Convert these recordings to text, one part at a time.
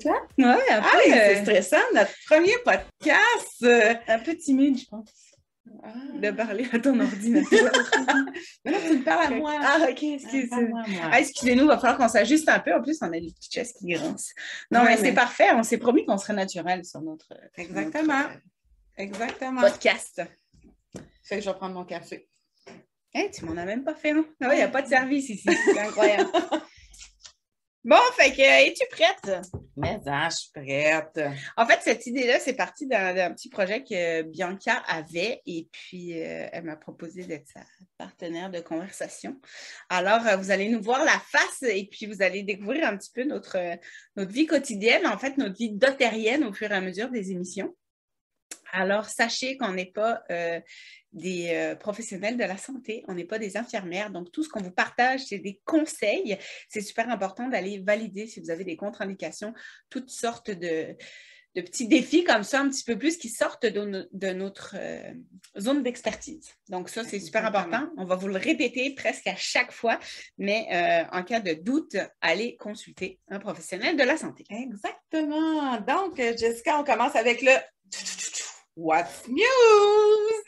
Toi? Ouais, Ah, c'est euh, stressant, notre premier podcast. euh, un peu timide, je pense, ah. de parler à ton ordinateur. Mais là, tu me parles à moi. ah, ok, Ah, excuse. parle-moi à moi. Ah, excusez-nous, il va falloir qu'on s'ajuste un peu. En plus, on a les petites chaises qui grincent. Non, Ouais, mais, mais- c'est parfait. On s'est promis qu'on serait naturel sur notre, Exactement. notre, Exactement. euh, podcast. Fait que je vais prendre mon café. Hey, tu m'en as même pas fait un. Ah ouais, il n'y a pas de service ici. C'est incroyable. bon, fait que, es-tu prête? Mais ah, je suis prête. En fait, cette idée-là, c'est parti d'un d'un petit projet que Bianca avait et puis euh, elle m'a proposé d'être sa partenaire de conversation. Alors, euh, vous allez nous voir la face et puis vous allez découvrir un petit peu notre, euh, notre vie quotidienne, en fait, notre vie dotérienne au fur et à mesure des émissions. Alors, sachez qu'on n'est pas euh, des euh, professionnels de la santé, on n'est pas des infirmières. Donc, tout ce qu'on vous partage, c'est des conseils. C'est super important d'aller valider si vous avez des contre-indications, toutes sortes de, de petits défis comme ça, un petit peu plus, qui sortent de, no- de notre euh, zone d'expertise. Donc, ça, c'est super important. On va vous le répéter presque à chaque fois, mais en cas de doute, allez consulter un professionnel de la santé. Exactement. Donc, Jessica, on commence avec le What's News?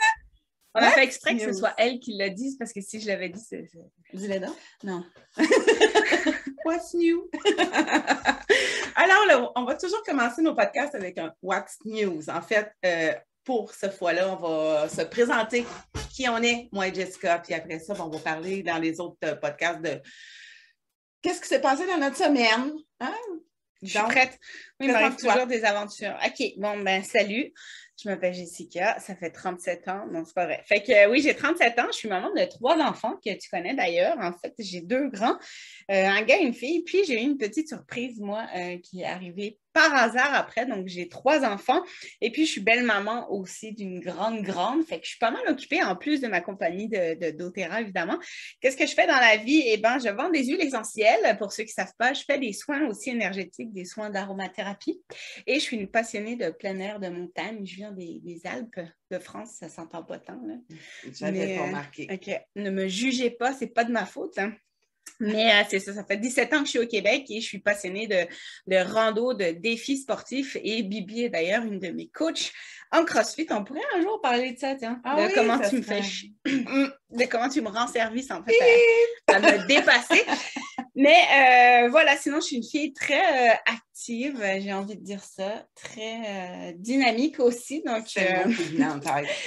On a fait exprès que ce soit elle qui le dise parce que si je l'avais dit, c'est. Dis-le donc. Non. What's new? Alors, là, on va toujours commencer nos podcasts avec un What's News. En fait, euh, pour ce fois-là, on va se présenter qui on est, moi et Jessica, puis après ça, on va parler dans les autres euh, podcasts de qu'est-ce qui s'est passé dans notre semaine. Hein? Je suis Donc, prête. Oui, il m'arrive toujours des aventures. OK, bon, ben, salut. Je m'appelle Jessica, ça fait 37 ans. Non, c'est pas vrai. Fait que oui, j'ai 37 ans. Je suis maman de trois enfants que tu connais d'ailleurs. En fait, j'ai deux grands, euh, un gars et une fille. Puis j'ai eu une petite surprise, moi, euh, qui est arrivée par hasard après. Donc, j'ai trois enfants. Et puis, je suis belle-maman aussi d'une grande, grande. Fait que je suis pas mal occupée en plus de ma compagnie de, doTERRA, évidemment. Qu'est-ce que je fais dans la vie? Eh bien, je vends des huiles essentielles. Pour ceux qui ne savent pas, je fais des soins aussi énergétiques, des soins d'aromathérapie. Et je suis une passionnée de plein air, de montagne. Je viens des, des Alpes de France, ça s'entend pas tant. J'avais pas euh, remarqué. OK. Ne me jugez pas, c'est pas de ma faute. hein. Mais euh, c'est ça, ça fait 17 ans que je suis au Québec et je suis passionnée de, de rando, de défis sportifs. Et Bibi est d'ailleurs une de mes coachs en CrossFit. On pourrait un jour parler de ça, tiens. Ah de oui, comment tu me fais chier. de comment tu me rends service, en fait, à, à me dépasser. Mais euh, voilà, sinon, je suis une fille très euh, active, j'ai envie de dire ça, très euh, dynamique aussi. Donc,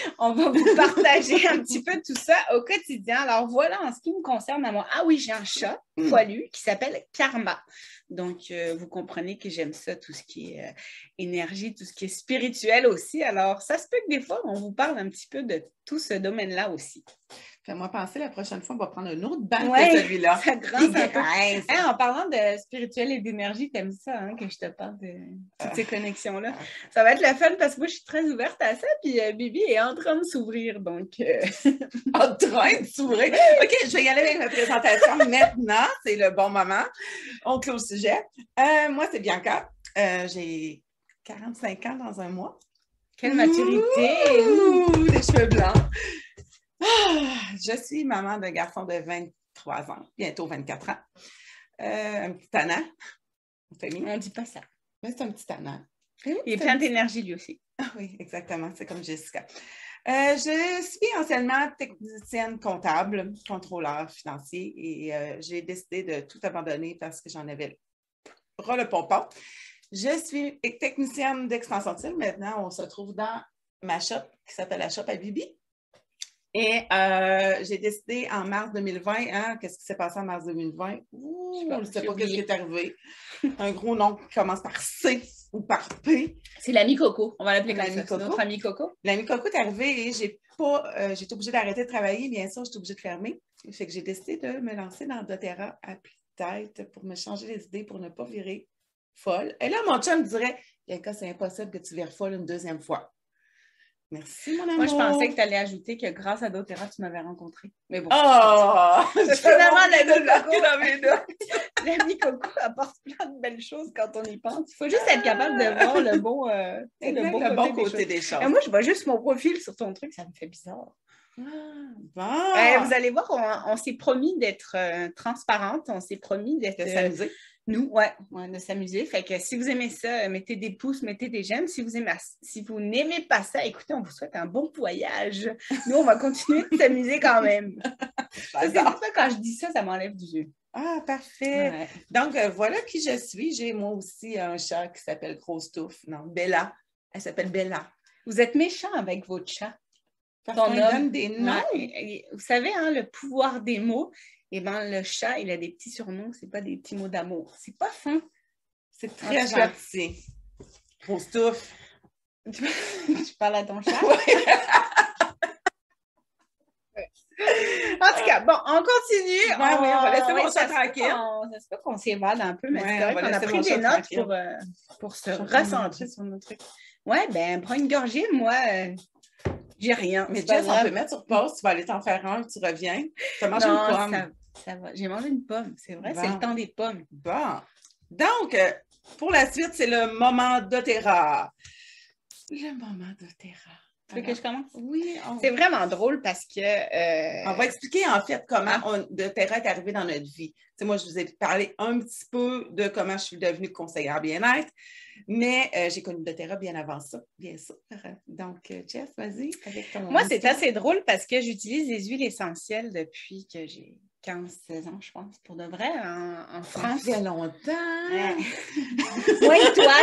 on va vous partager un petit peu tout ça au quotidien. Alors voilà, en ce qui me concerne à moi, ah oui, j'ai un chat Mm. poilu qui s'appelle Karma. Donc, vous comprenez que j'aime ça, tout ce qui est énergie, tout ce qui est spirituel aussi. Alors, ça se peut que des fois, on vous parle un petit peu de tout ce domaine-là aussi. Fais-moi penser, la prochaine fois, on va prendre un autre banc Ouais. que celui-là. Ça grince. Hein, en parlant de spirituel et d'énergie, t'aimes ça, hein, que je te parle de toutes ces connexions-là. Ça va être le fun parce que moi, je suis très ouverte à ça, puis euh, Bibi est en train de s'ouvrir, donc... euh, en train de s'ouvrir. OK, je vais y aller avec ma présentation maintenant. C'est le bon moment. On clôt le sujet. Euh, moi, c'est Bianca. J'ai 45 ans dans un mois. Quelle maturité! Ouh, des cheveux blancs. Ah, je suis maman d'un garçon de 23 ans, bientôt 24 ans. Euh, un petit tannant. On dit pas ça. Mais c'est un petit tannant. Il est plein d'énergie, lui aussi. Ah oui, exactement. C'est comme Jessica. Euh, je suis anciennement technicienne comptable, contrôleur financier et euh, j'ai décidé de tout abandonner parce que j'en avais ras le pompon. Je suis technicienne d'extension de. Maintenant, on se trouve dans ma shop qui s'appelle la shop à Bibi. Et euh, j'ai décidé en mars 2020, hein, qu'est-ce qui s'est passé en mars 2020? Ouh, Je ne sais pas qu'est-ce qui est arrivé. Un gros nom qui commence par C ou par P. C'est l'ami Coco. On va l'appeler comme L'ami ça. Coco. notre ami Coco. L'ami Coco est arrivé et j'ai pas, euh, j'étais obligée d'arrêter de travailler, bien sûr, j'étais obligée de fermer. Fait que j'ai décidé de me lancer dans doTERRA à tête pour me changer les idées, pour ne pas virer folle. Et là, mon chum dirait, Bianca, c'est impossible que tu vires folle une deuxième fois. Merci, mon amour. Moi, je pensais que tu allais ajouter que grâce à doTERRA, tu m'avais rencontré. Mais bon. Oh! C'est finalement de. L'ami Coco apporte plein de belles choses quand on y pense. Il faut juste être capable de voir le bon, euh, le bon, côté, des choses. moi, je vois juste mon profil sur ton truc, ça me fait bizarre. Ah, bon. vous allez voir, on, s'est promis d'être euh, transparente, on s'est promis d'être. s'amuser. Nous, ouais, de s'amuser. Fait que si vous aimez ça, mettez des pouces, mettez des j'aime. Si vous aimez, si vous n'aimez pas ça, écoutez, on vous souhaite un bon voyage. Nous, on va continuer de s'amuser quand même. c'est ça, quand je dis ça, ça m'enlève du jeu. Ah, parfait. Donc, euh, voilà qui je suis. J'ai moi aussi un chat qui s'appelle Grosse Touffe. Non, Bella. Elle s'appelle Bella. Vous êtes méchant avec votre chat. Parce qu'on donne des noms. Vous savez, hein, le pouvoir des mots eh ben, le chat, il a des petits surnoms, c'est pas des petits mots d'amour. C'est pas fin. C'est très gentil. Grosse touffe. Tu, parles à ton chat? En tout cas, bon, on continue. on, oui, on va laisser mon chat tranquille. Ça se peut qu'on s'évade un peu, mais c'est vrai qu'on a pris des notes pour, euh, pour se recentrer sur nos trucs. Ouais, ben, prends une gorgée. Moi, euh, j'ai rien. Mais Jess, on peut mettre sur pause. Tu vas aller t'en faire un, tu reviens. Tu as mangé une pomme. Ça va. J'ai mangé une pomme, c'est vrai, c'est le temps des pommes. Bon. Donc, euh, pour la suite, c'est le moment d'Otera. Le moment d'Otera. Tu veux que je commence? Oui. C'est vraiment drôle parce que. Euh, on va expliquer en fait comment ah. est arrivé dans notre vie. moi, je vous ai parlé un petit peu de comment je suis devenue conseillère bien-être, mais euh, j'ai connu doTERRA bien avant ça, bien sûr. Donc, Jess, vas-y avec ton. Moi, c'est assez drôle parce que j'utilise des huiles essentielles depuis que j'ai 15-16 ans, je pense, pour de vrai, en, France. Ça fait longtemps! oui, toi,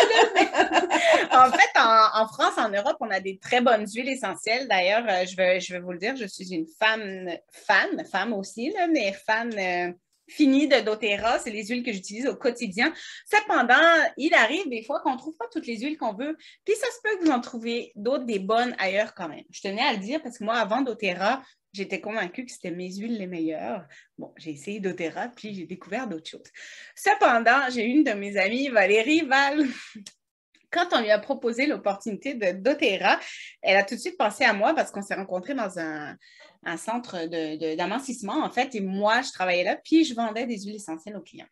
en fait, en, France, en Europe, on a des très bonnes huiles essentielles. D'ailleurs, euh, je vais, je vais vous le dire, je suis une femme, fan, femme aussi, là, mais fan euh, finie de doTERRA. C'est les huiles que j'utilise au quotidien. Cependant, il arrive des fois qu'on ne trouve pas toutes les huiles qu'on veut. Puis ça se peut que vous en trouvez d'autres, des bonnes ailleurs quand même. Je tenais à le dire parce que moi, avant doTERRA, J'étais convaincue que c'était mes huiles les meilleures. Bon, j'ai essayé doTERRA, puis j'ai découvert d'autres choses. Cependant, j'ai une de mes amies, Valérie Val, quand on lui a proposé l'opportunité de doTERRA, elle a tout de suite pensé à moi parce qu'on s'est rencontrés dans un, centre d'amancissement, en fait, et moi, je travaillais là, puis je vendais des huiles essentielles aux clients.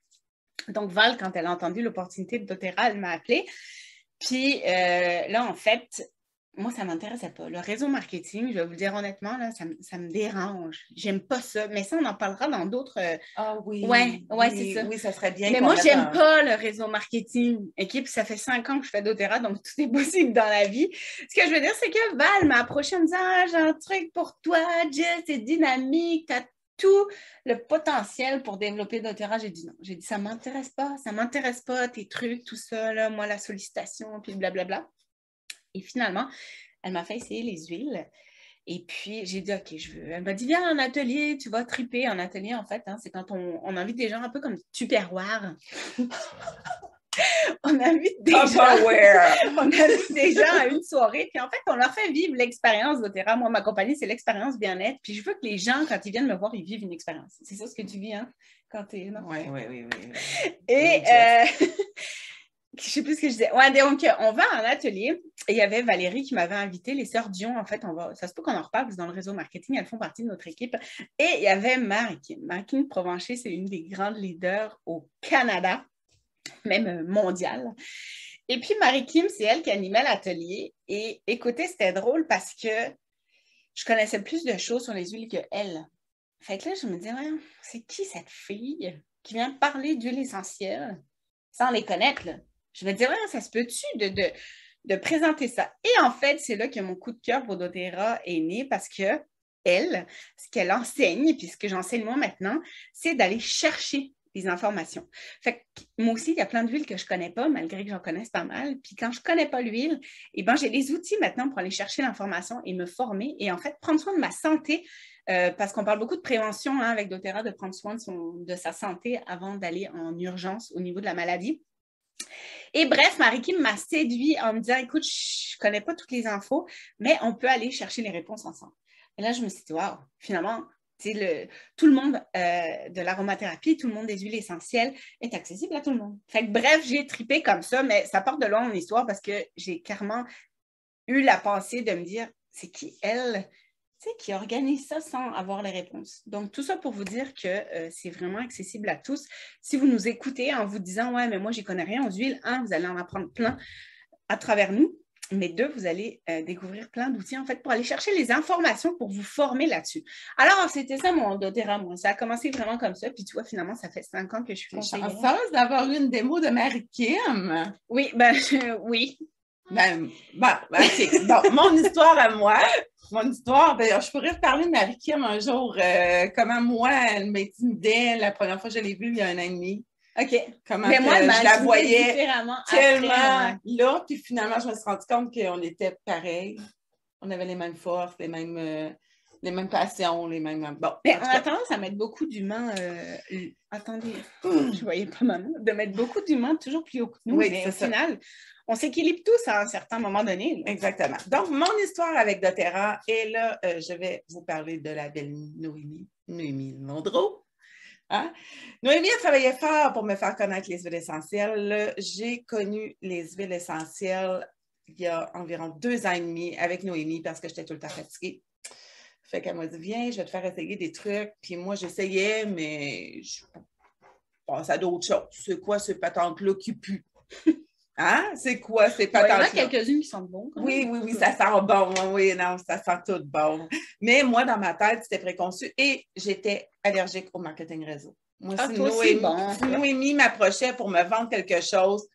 Donc, Val, quand elle a entendu l'opportunité de doTERRA, elle m'a appelée. Puis euh, là, en fait, moi, ça ne m'intéressait pas. Le réseau marketing, je vais vous le dire honnêtement, là, ça, me dérange. J'aime pas ça. Mais ça, on en parlera dans d'autres. Euh, ah oui. Ouais, ouais, c'est ça. Oui, ça serait bien. Mais moi, j'aime pas le réseau marketing. Équipe, ça fait cinq ans que je fais doTERRA, donc tout est possible dans la vie. Ce que je veux dire, c'est que Val m'a approché en me disant Ah, j'ai un truc pour toi, Jess, c'est dynamique, tu as tout le potentiel pour développer doTERRA. J'ai dit non. J'ai dit ça m'intéresse pas, ça m'intéresse pas, tes trucs, tout ça, là, moi, la sollicitation, puis blablabla. Et finalement, elle m'a fait essayer les huiles. Et puis, j'ai dit, OK, je veux. Elle m'a dit, viens en atelier, tu vas triper en atelier, en fait. Hein, c'est quand on, on, invite des gens un peu comme tupperware. on invite des gens. on invite des gens à une soirée. Puis en fait, on leur fait vivre l'expérience d'Otera. Moi, ma compagnie, c'est l'expérience bien-être. Puis je veux que les gens, quand ils viennent me voir, ils vivent une expérience. C'est ça ce que tu vis, hein? Quand tu es. Oui, oui, oui. oui. Et. Euh, je sais plus ce que je disais. Ouais, donc, on va en atelier et il y avait Valérie qui m'avait invité, les sœurs Dion, en fait, on va, ça se peut qu'on en reparle, parce que dans le réseau marketing, elles font partie de notre équipe. Et il y avait Marie-Kim. Marie-Kim Provencher, c'est une des grandes leaders au Canada, même mondial. Et puis Marie-Kim, c'est elle qui animait l'atelier. Et écoutez, c'était drôle parce que je connaissais plus de choses sur les huiles que elle. Fait que là, je me disais, c'est qui cette fille qui vient parler d'huile essentielle sans les connaître? Je me dire, ça se peut-tu de, présenter ça? Et en fait, c'est là que mon coup de cœur pour doTERRA est né parce que elle, ce qu'elle enseigne, puis ce que j'enseigne moi maintenant, c'est d'aller chercher des informations. Fait que moi aussi, il y a plein d'huiles que je ne connais pas, malgré que j'en connaisse pas mal. Puis quand je ne connais pas l'huile, eh ben, j'ai les outils maintenant pour aller chercher l'information et me former et en fait prendre soin de ma santé. Euh, parce qu'on parle beaucoup de prévention hein, avec doTERRA, de prendre soin de sa santé avant d'aller en urgence au niveau de la maladie. Et bref, Marie-Kim m'a séduit en me disant écoute, je ne connais pas toutes les infos, mais on peut aller chercher les réponses ensemble. Et là, je me suis dit waouh, finalement, le, tout le monde euh, de l'aromathérapie, tout le monde des huiles essentielles est accessible à tout le monde. Fait bref, j'ai tripé comme ça, mais ça porte de loin mon histoire parce que j'ai carrément eu la pensée de me dire c'est qui elle? Tu sais, qui organisent ça sans avoir les réponses. Donc, tout ça pour vous dire que euh, c'est vraiment accessible à tous. Si vous nous écoutez en vous disant, ouais, mais moi, j'y connais rien aux huiles, un, vous allez en apprendre plein à travers nous. Mais deux, vous allez euh, découvrir plein d'outils en fait pour aller chercher les informations pour vous former là-dessus. Alors, c'était ça mon doTERRA, moi. Ça a commencé vraiment comme ça. Puis tu vois, finalement, ça fait cinq ans que je suis conseillère. chanceuse d'avoir eu une démo de Marie-Kim. Oui, ben oui. Ben, ben, bon, mon histoire à moi, mon histoire, ben, je pourrais reparler de Marie-Kim un jour, euh, comment moi, elle m'intimidait la première fois que je l'ai vue il y a un an et demi. OK. Comment mais moi, je la voyais tellement là, puis finalement, je me suis rendu compte qu'on était pareils. On avait les mêmes forces, les mêmes, euh, les mêmes passions, les mêmes. Bon. Mais on a tendance à mettre beaucoup d'humains. Euh, attendez, je voyais pas maman. De mettre beaucoup d'humains toujours plus haut que nous. Oui, mais au final, on s'équilibre tous à un certain moment donné. Exactement. Donc, mon histoire avec doTERRA, et là, euh, je vais vous parler de la belle Noémie, Noémie Mondreau. Hein? Noémie a travaillé fort pour me faire connaître les huiles essentielles. J'ai connu les huiles essentielles il y a environ deux ans et demi avec Noémie parce que j'étais tout le temps fatiguée. Fait qu'elle m'a dit, viens, je vais te faire essayer des trucs. Puis moi, j'essayais, mais je passe à d'autres choses. C'est quoi ce patente-là qui pue? Hein? C'est quoi? Ces patentes-là? il y en a quelques-unes qui sont bonnes. Oui, oui, oui, ça sent bon. Oui, non, ça sent tout bon. Mais moi, dans ma tête, c'était préconçu et j'étais allergique au marketing réseau. Moi, ah, si, Noémie, bon. Noémie m'approchait pour me vendre quelque chose,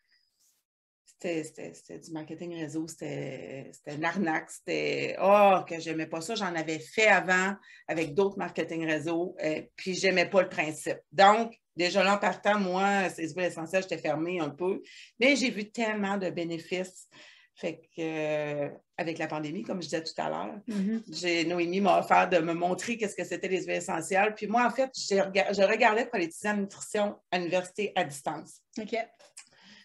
c'était du marketing réseau, c'était une arnaque, c'était oh que j'aimais pas ça, j'en avais fait avant avec d'autres marketing réseau, euh, puis j'aimais pas le principe. Donc, déjà là en partant, moi, ces huiles essentielles, j'étais fermée un peu, mais j'ai vu tellement de bénéfices. Fait que, euh, avec la pandémie, comme je disais tout à l'heure, mm-hmm. Noémie m'a offert de me montrer qu'est-ce que c'était les huiles essentielles. Puis moi, en fait, je regardais pour l'étudier en nutrition à l'université à distance. OK.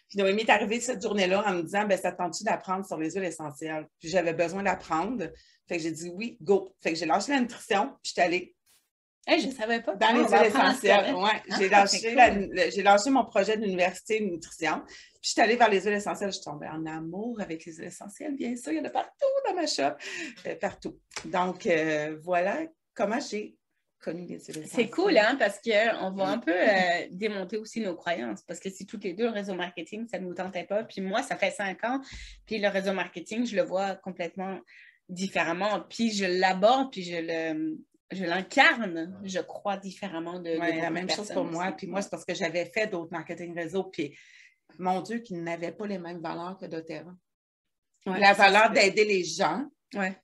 Puis Noémie est arrivée cette journée-là en me disant ben, Ça tente-tu d'apprendre sur les huiles essentielles? Puis j'avais besoin d'apprendre. Fait que j'ai dit oui, go. Fait que j'ai lâché la nutrition, puis je suis allée. Je ne savais pas. Dans les huiles essentielles. Ouais, j'ai lâché, lâché, mon projet d'université de nutrition. Puis je suis allée vers les huiles essentielles. Je suis tombée en amour avec les huiles essentielles, bien sûr. Il y en a partout dans ma shop. Euh, partout. Donc, euh, voilà comment j'ai c'est cool, hein, parce qu'on va un peu euh, démonter aussi nos croyances. Parce que si toutes les deux, le réseau marketing, ça ne nous tentait pas. Puis moi, ça fait cinq ans. Puis le réseau marketing, je le vois complètement différemment. Puis je l'aborde, puis je le. Je l'incarne, je crois, différemment de. la même chose pour moi. Puis moi, c'est parce que j'avais fait d'autres marketing réseau. Puis mon Dieu, qu'ils n'avaient pas les mêmes valeurs que doTERRA. la valeur d'aider les gens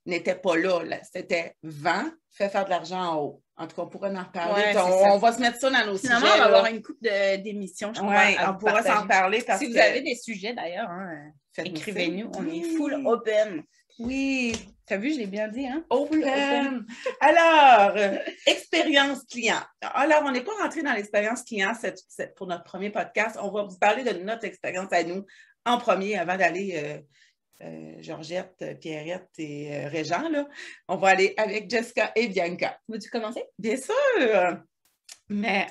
n'était pas là. C'était vent, fait faire de l'argent en haut. En tout cas, on pourra en reparler. on, va se mettre ça dans nos sujets. on va avoir une coupe d'émissions, je crois. on pourra s'en parler. si vous avez des sujets, d'ailleurs, hein, écrivez-nous. On est full open. Oui. Tu as vu, je l'ai bien dit, hein? Open. Alors, euh, expérience client. Alors, on n'est pas rentré dans l'expérience client pour notre premier podcast. On va vous parler de notre expérience à nous en premier avant d'aller euh, euh, Georgette, Pierrette et Régent. Là. On va aller avec Jessica et Bianca. Veux-tu commencer? Bien sûr! Mais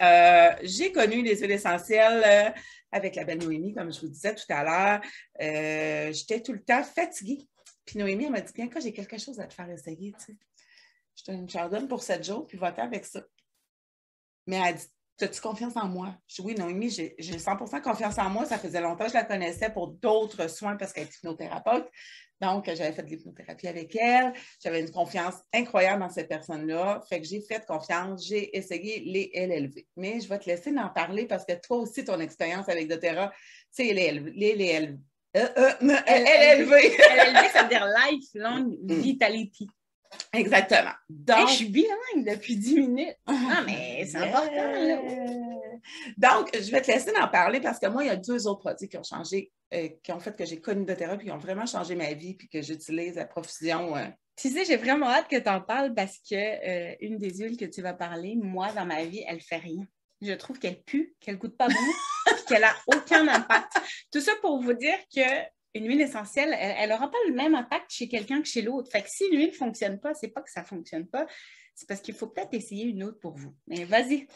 j'ai connu les huiles essentielles avec la belle Noémie, comme je vous disais tout à l'heure. J'étais tout le temps fatiguée. Puis Noémie, elle m'a dit Bianca, j'ai quelque chose à te faire essayer. Tu sais. Je te donne pour sept jours, puis va-t'en avec ça. Mais elle dit As-tu confiance en moi? Je dis oui, Noémie, j'ai 100% confiance en moi. Ça faisait longtemps que je la connaissais pour d'autres soins parce qu'elle est hypnothérapeute. Donc, j'avais fait de l'hypnothérapie avec elle. J'avais une confiance incroyable dans cette personne-là. Fait que j'ai fait confiance. J'ai essayé les LLV. Mais je vais te laisser en parler parce que toi aussi, ton expérience avec doTERRA, c'est les LLV. Euh, euh, LLV. LLV, ça veut dire Lifelong mm. Vitality. Exactement. Donc, je suis bilingue depuis 10 minutes. Ah, mais c'est important. Donc, je vais te laisser en parler parce que moi, il y a deux autres produits qui ont changé, euh, qui ont fait que j'ai connu de thérapie, qui ont vraiment changé ma vie, puis que j'utilise à profusion. Euh. Tu sais, j'ai vraiment hâte que tu en parles parce que euh, une des huiles que tu vas parler, moi, dans ma vie, elle fait rien. Je trouve qu'elle pue, qu'elle coûte pas bon, qu'elle n'a aucun impact. Tout ça pour vous dire que une huile essentielle, elle n'aura pas le même impact chez quelqu'un que chez l'autre. Fait que si l'huile ne fonctionne pas, c'est pas que ça ne fonctionne pas, c'est parce qu'il faut peut-être essayer une autre pour vous. Mais vas-y,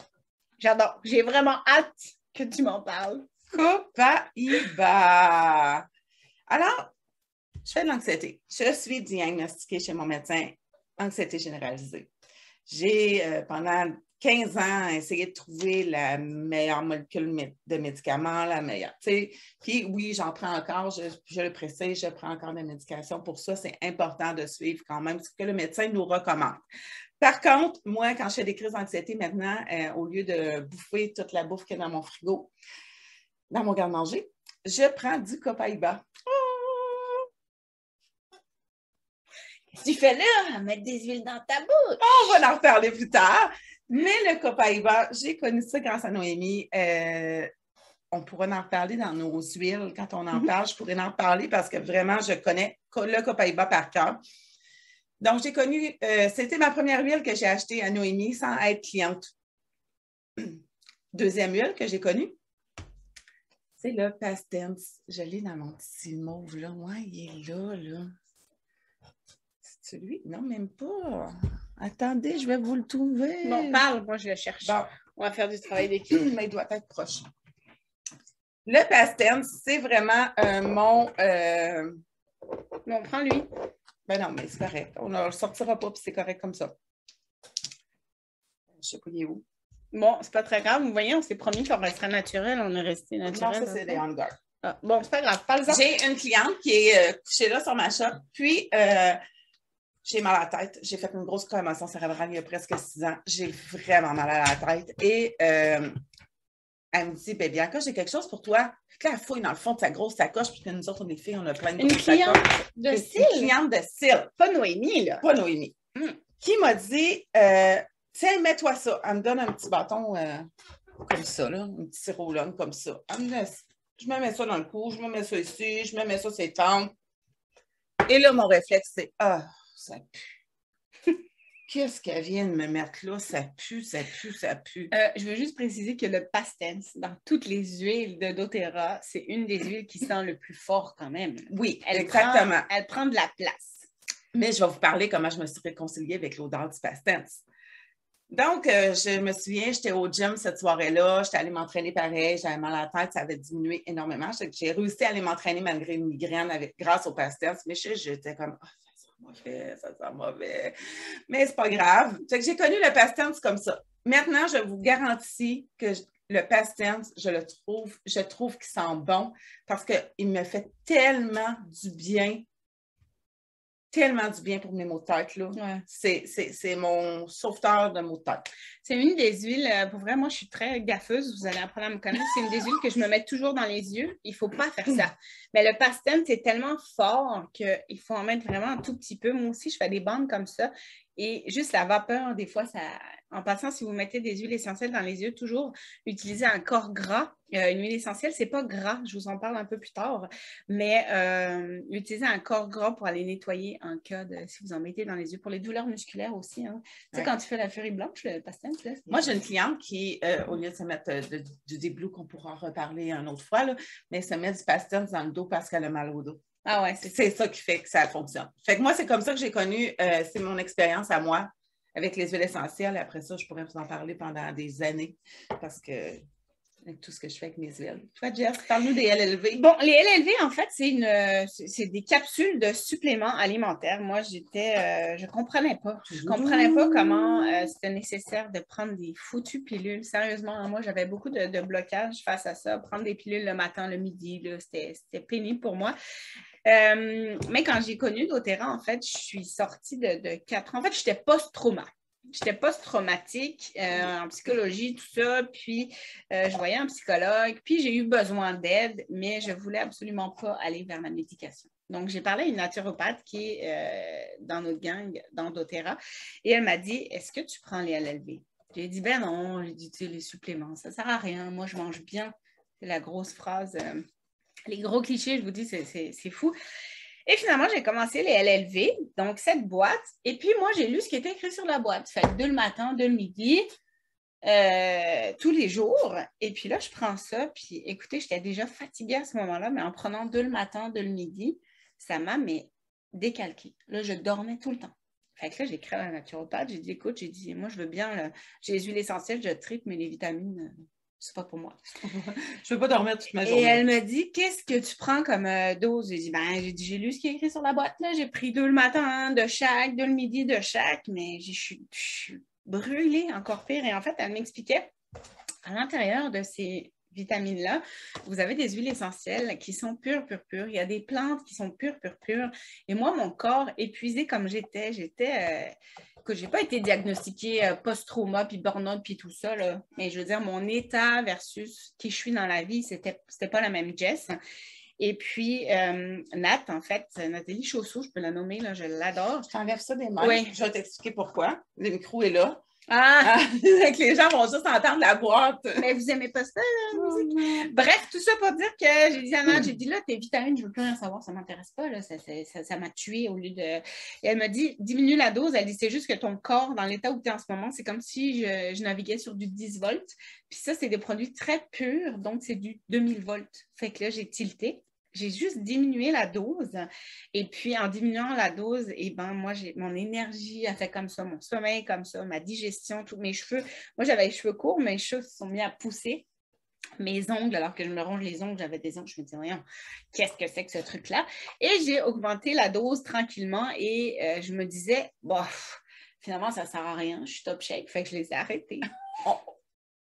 j'adore. J'ai vraiment hâte que tu m'en parles. Copaïba. Alors, je fais de l'anxiété. Je suis diagnostiquée chez mon médecin anxiété généralisée. J'ai, euh, pendant 15 ans, essayé de trouver la meilleure molécule de médicaments, la meilleure. Puis oui, j'en prends encore, je, le précise, je prends encore des médications. Pour ça, c'est important de suivre quand même ce que le médecin nous recommande. Par contre, moi, quand je fais des crises d'anxiété maintenant, euh, au lieu de bouffer toute la bouffe qui est dans mon frigo, dans mon garde-manger, je prends du copaïba. Qu'est-ce que tu fais là? Mettre des huiles dans ta bouche. on va en reparler plus tard. Mais le copaïba, j'ai connu ça grâce à Noémie. Euh, on pourrait en reparler dans nos huiles. Quand on en mhm. parle, je pourrais en parler parce que vraiment, je connais le copaïba par cœur. Donc, j'ai connu, euh, c'était ma première huile que j'ai achetée à Noémie sans être cliente. Deuxième huile que j'ai connue, c'est le Pastens. Je l'ai dans mon petit mauve, là. Ouais, il est là, là. C'est celui? Non, même pas. Attendez, je vais vous le trouver. Bon, parle, moi je le cherche. Bon. On va faire du travail d'équipe. Mais il doit être proche. Le Pastens, c'est vraiment euh, mon. Euh... Bon, prends-lui. Ben non, mais c'est correct. On ne le sortira pas, puis c'est correct comme ça. Je ne sais pas, il est où? Bon, c'est pas très grave. Vous voyez, on s'est promis qu'on resterait naturel. On est resté naturel. Non, ça, c'est des hangars. Ah, bon, c'est pas grave. J'ai une cliente qui est euh, couchée là sur ma shop, puis euh, j'ai mal à la tête. J'ai fait une grosse commotion cérébrale il y a presque six ans. J'ai vraiment mal à la tête. Et euh, elle me dit, ben Bianca, j'ai quelque chose pour toi. Puis là, elle fouille dans le fond de sa grosse sacoche, puis nous autres, on est filles, on a plein de Une cliente de cils? Une cliente de cils. Pas Noémie, là. Pas Noémie. Hmm. Qui m'a dit, euh, tiens, mets-toi ça. Elle me donne un petit bâton euh, comme ça, là, un petit roulon comme ça. Elle me laisse. Je me mets ça dans le cou, je me mets ça ici, je me mets ça sur les tempes. Et là, mon réflexe, c'est, ah, ça pue. Qu'est-ce qu'elle vient de me mettre là? Ça pue, ça pue, ça pue. Euh, je veux juste préciser que le pastens, dans toutes les huiles de doTERRA, c'est une des huiles qui sent le plus fort quand même. Oui, exactement. elle prend de la place. Mais je vais vous parler comment je me suis réconciliée avec l'odeur du pastens. Donc, euh, je me souviens, j'étais au gym cette soirée-là, j'étais allée m'entraîner pareil, j'avais mal à la tête, ça avait diminué énormément. J'ai réussi à aller m'entraîner malgré une migraine avec, grâce au pastens, mais j'étais comme, oh, mauvais, ça sent mauvais. Mais c'est pas grave. j'ai connu le pastens comme ça. Maintenant, je vous garantis que le pastens, je le trouve, je trouve qu'il sent bon parce qu'il me fait tellement du bien tellement du bien pour mes maux de tête. Là. C'est mon sauveteur de maux de tête. C'est une des huiles, euh, pour vrai, moi, je suis très gaffeuse, vous allez apprendre à me connaître. C'est une des huiles que je me mets toujours dans les yeux. Il ne faut pas faire ça. Mais le pastel, c'est tellement fort qu'il faut en mettre vraiment un tout petit peu. Moi aussi, je fais des bandes comme ça. Et juste la vapeur, des fois, ça, en passant, si vous mettez des huiles essentielles dans les yeux, toujours utiliser un corps gras. Euh, une huile essentielle, c'est pas gras, je vous en parle un peu plus tard, mais euh, utiliser un corps gras pour aller nettoyer en cas de, si vous en mettez dans les yeux, pour les douleurs musculaires aussi. Hein. Tu sais, quand tu fais la furie blanche, le pastel, Moi, j'ai une cliente qui, euh, au lieu de se mettre du déblou, qu'on pourra reparler une autre fois, là, mais se met du pastel dans le dos parce qu'elle a mal au dos. Ah ouais, c'est ça qui fait que ça fonctionne. Fait que moi, c'est comme ça que j'ai connu, c'est mon expérience à moi avec les huiles essentielles. Après ça, je pourrais vous en parler pendant des années parce que avec tout ce que je fais avec mes huiles. Toi, Jeff, parle-nous des LLV. Bon, les LLV, en fait, c'est une c'est des capsules de suppléments alimentaires. Moi, j'étais euh, je comprenais pas. Je comprenais pas comment euh, c'était nécessaire de prendre des foutues pilules. Sérieusement, moi, j'avais beaucoup de, de blocage face à ça. Prendre des pilules le matin, le midi, c'était pénible pour moi. Euh, mais quand j'ai connu doTERRA, en fait, je suis sortie de, quatre ans. En fait, j'étais post-trauma. J'étais post-traumatique euh, en psychologie, tout ça. Puis, euh, je voyais un psychologue. Puis, j'ai eu besoin d'aide, mais je ne voulais absolument pas aller vers la médication. Donc, j'ai parlé à une naturopathe qui est dans notre gang, dans doTERRA. Et elle m'a dit Est-ce que tu prends les LLV J'ai dit Ben non. J'ai dit les suppléments, ça ne sert à rien. Moi, je mange bien. C'est la grosse phrase les gros clichés, je vous dis, c'est fou. Et finalement, j'ai commencé les LLV, donc cette boîte. Et puis, moi, j'ai lu ce qui était écrit sur la boîte. Fait deux le matin, deux le midi, euh, tous les jours. Et puis là, je prends ça. Puis écoutez, j'étais déjà fatiguée à ce moment-là, mais en prenant deux le matin, deux le midi, ça m'a mais décalqué. Là, je dormais tout le temps. Fait que là, j'ai à la naturopathe. J'ai dit, écoute, j'ai dit, moi, je veux bien, j'ai les huiles essentielles, je tripe, mais les vitamines, c'est pas pour moi. je peux pas dormir toute ma Et journée. elle me dit, qu'est-ce que tu prends comme euh, dose? J'ai dit, ben, j'ai dit, j'ai lu ce qui est écrit sur la boîte, là. J'ai pris deux le matin de chaque, deux le midi de chaque, mais j'ai- je suis- je suis brûlée, encore pire. Et en fait, elle m'expliquait, à l'intérieur de ces vitamines-là, vous avez des huiles essentielles qui sont pures, pures, pures. Il y a des plantes qui sont pures, pures, pures. Et moi, mon corps, épuisé comme j'étais, j'étais... euh, que j'ai pas été diagnostiquée euh, post-trauma, puis burn-out, puis tout ça, là. mais je veux dire, mon état versus qui je suis dans la vie, c'était, c'était pas la même Jess. Et puis, euh, Nat, en fait, Nathalie Chausseau, je peux la nommer, là, je l'adore. Je t'enlève ça des mains. Oui. Je vais t'expliquer pourquoi. Le micro est là. Ah, Ah, que les gens vont juste entendre la boîte. mais vous aimez pas ça, la musique? Bref, tout ça pour dire que j'ai dit à j'ai dit là, tes vitamines, je veux plus rien savoir, ça m'intéresse pas, là, ça, ça, ça- ça m'a tué au lieu de. Et elle m'a dit, diminue la dose. Elle dit, c'est juste que ton corps, dans l'état où tu es en ce moment, c'est comme si je, je naviguais sur du 10 volts. Puis ça, c'est des produits très purs, donc c'est du 2000 volts. Fait que là, j'ai tilté. J'ai juste diminué la dose. Et puis, en diminuant la dose, eh ben, moi, j'ai mon énergie a fait comme ça, mon sommeil comme ça, ma digestion, tous mes cheveux. Moi, j'avais les cheveux courts, mes cheveux se sont mis à pousser. Mes ongles, alors que je me ronge les ongles, j'avais des ongles, je me disais, voyons, qu'est-ce que c'est que ce truc-là? Et j'ai augmenté la dose tranquillement et euh, je me disais, bof, finalement, ça ne sert à rien, je suis top shape, fait que je les ai arrêtés.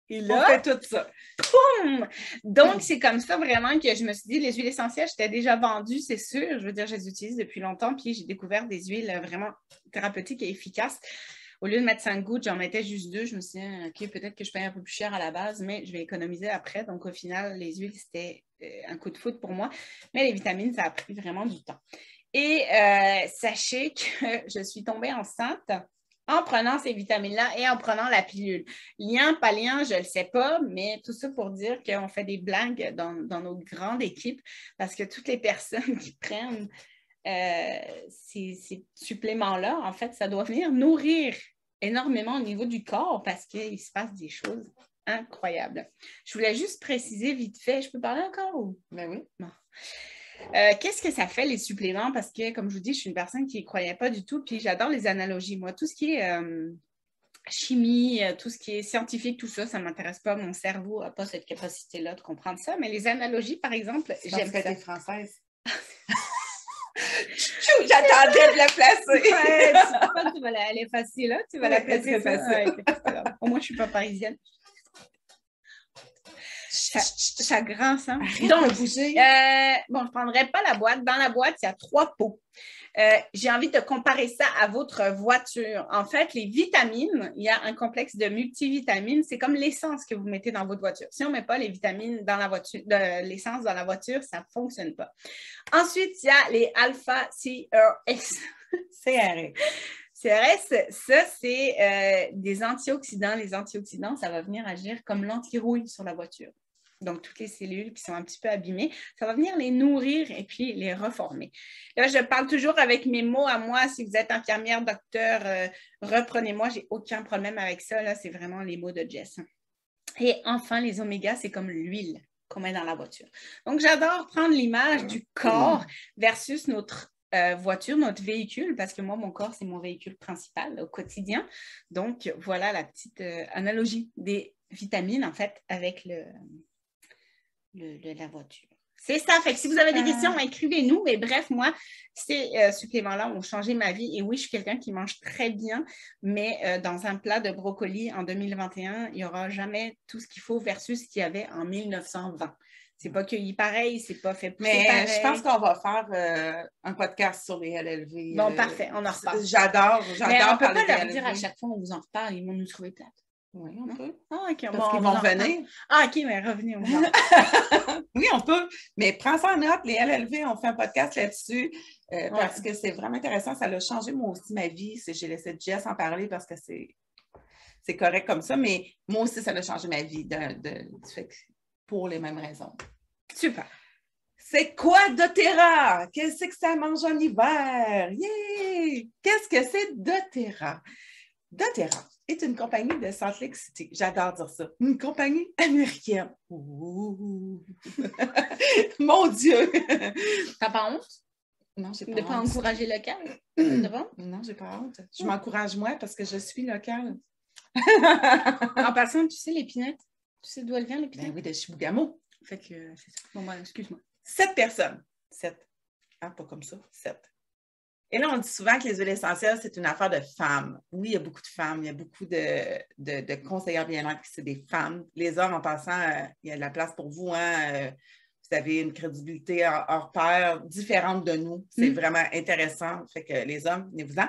Et On là, fait tout ça. boum! Donc, c'est comme ça vraiment que je me suis dit, les huiles essentielles, j'étais déjà vendues, c'est sûr. Je veux dire, je les utilise depuis longtemps, puis j'ai découvert des huiles vraiment thérapeutiques et efficaces. Au lieu de mettre 5 gouttes, j'en mettais juste deux. Je me suis dit, ah, OK, peut-être que je paye un peu plus cher à la base, mais je vais économiser après. Donc, au final, les huiles, c'était euh, un coup de foot pour moi. Mais les vitamines, ça a pris vraiment du temps. Et euh, sachez que je suis tombée enceinte en prenant ces vitamines-là et en prenant la pilule. Lien, pas lien, je ne le sais pas, mais tout ça pour dire qu'on fait des blagues dans, dans notre grande équipe parce que toutes les personnes qui prennent euh, ces, ces suppléments-là, en fait, ça doit venir nourrir énormément au niveau du corps parce qu'il se passe des choses incroyables. Je voulais juste préciser vite fait, je peux parler encore ou? Ben oui. Euh, Qu'est-ce que ça fait les suppléments? Parce que, comme je vous dis, je suis une personne qui ne croyait pas du tout, puis j'adore les analogies. Moi, tout ce qui est euh, chimie, euh, tout ce qui est scientifique, tout ça, ça ne m'intéresse pas. Mon cerveau n'a pas cette capacité-là de comprendre ça. Mais les analogies, par exemple, J'aime ça. t'es française. J'attendais de la placer. Ouais, tu pas, vas la- elle est facile, là. Tu vas la Ouais, placer. facile. Ouais, pas. Au moins, je ne suis pas parisienne. Ça, ça grince, hein? Arrête Donc. Euh, bon, je ne prendrai pas la boîte. Dans la boîte, il y a trois pots. Euh, J'ai envie de comparer ça à votre voiture. En fait, les vitamines, il y a un complexe de multivitamines. C'est comme l'essence que vous mettez dans votre voiture. Si on ne met pas les vitamines dans la voiture, de l'essence dans la voiture, ça ne fonctionne pas. Ensuite, il y a les alpha CRS. CRS. CRS, ça, c'est euh, des antioxydants. Les antioxydants, ça va venir agir comme l'antirouille sur la voiture. Donc, toutes les cellules qui sont un petit peu abîmées, ça va venir les nourrir et puis les reformer. Là, je parle toujours avec mes mots à moi. Si vous êtes infirmière, docteur, euh, reprenez-moi. J'ai aucun problème avec ça. Là, c'est vraiment les mots de Jess. Et enfin, les omégas, c'est comme l'huile qu'on met dans la voiture. Donc, j'adore prendre l'image du corps versus notre euh, voiture, notre véhicule, parce que moi, mon corps, c'est mon véhicule principal au quotidien. Donc, voilà la petite euh, analogie des vitamines, en fait, avec le, le- le- la voiture. C'est ça. Fait que si vous avez des Ah. questions, écrivez-nous. Mais bref, moi, ces euh, suppléments-là ont changé ma vie. Et oui, je suis quelqu'un qui mange très bien, mais euh, dans un plat de brocoli en 2021, il n'y aura jamais tout ce qu'il faut versus ce qu'il y avait en 1920. C'est pas cueilli pareil, c'est pas fait pousser Mais pareil. je pense qu'on va faire euh, un podcast sur les LLV. Bon, euh, parfait, on en reparle. J'adore, Mais j'adore on ne peut parler pas leur dire à chaque fois qu'on vous en reparle, ils vont nous trouver plates. Oui, on peut. Ah, OK. Parce bon, qu'ils on vont vous en reparle. venir. Ah, OK, mais revenez. Vous en Oui, on peut. Mais prends ça en note, les LLV, on fait un podcast là-dessus euh, parce que c'est vraiment intéressant. Ça a changé moi aussi ma vie. C'est- J'ai laissé Jess en parler parce que c'est c'est correct comme ça, mais moi aussi, ça a changé ma vie de, de- du fait que- pour les mêmes raisons. Super. C'est quoi doTERRA? Qu'est-ce que ça mange en hiver? Yeah! Qu'est-ce que c'est doTERRA? doTERRA est une compagnie de Salt Lake City. J'adore dire ça. Une compagnie américaine. Ouh. Mon Dieu! T'as pas honte? Non, j'ai de pas ne pas honte. encourager le local? Non, j'ai pas honte. Je m'encourage moi parce que je suis locale. En passant, tu sais, l'épinette, Tu sais d'où elle vient, l'hôpital? Ben oui, de Chibougamau. Fait que euh, c'est ça. Bon, excuse-moi. Sept personnes. Sept. Ah, pas comme ça. Sept. Et là, on dit souvent que les huiles essentielles, c'est une affaire de femmes. Oui, il y a beaucoup de femmes, il y a beaucoup de, de, de conseillères bien-être qui c'est des femmes. Les hommes, en passant, euh, il y a de la place pour vous. Hein? euh, vous avez une crédibilité hors, pair, différente de nous. C'est Mm. vraiment intéressant. Fait que les hommes, venez-vous-en.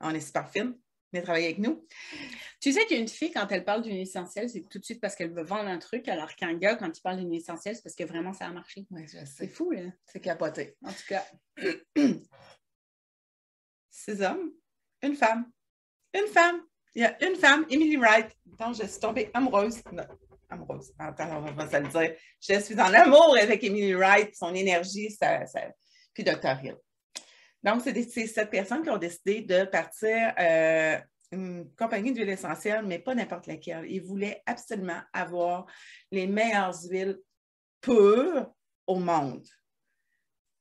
On est super fines. Venez travailler avec nous. Tu sais qu'une fille, quand elle parle d'une essentielle, c'est tout de suite parce qu'elle veut vendre un truc, alors qu'un gars, quand il parle d'une essentielle, c'est parce que vraiment ça a marché. Oui, je C'est fou, là. C'est capoté. En tout cas, Six hommes, une femme. Une femme. Il y a une femme, Emily Wright, dont je suis tombée amoureuse. Non, amoureuse. Attends, on va se le dire. Je suis en amour avec Emily Wright, son énergie, ça, puis Dr. Hill. Donc, c'est sept personnes qui ont décidé de partir euh, une compagnie d'huile essentielle, mais pas n'importe laquelle. Ils voulaient absolument avoir les meilleures huiles pures au monde.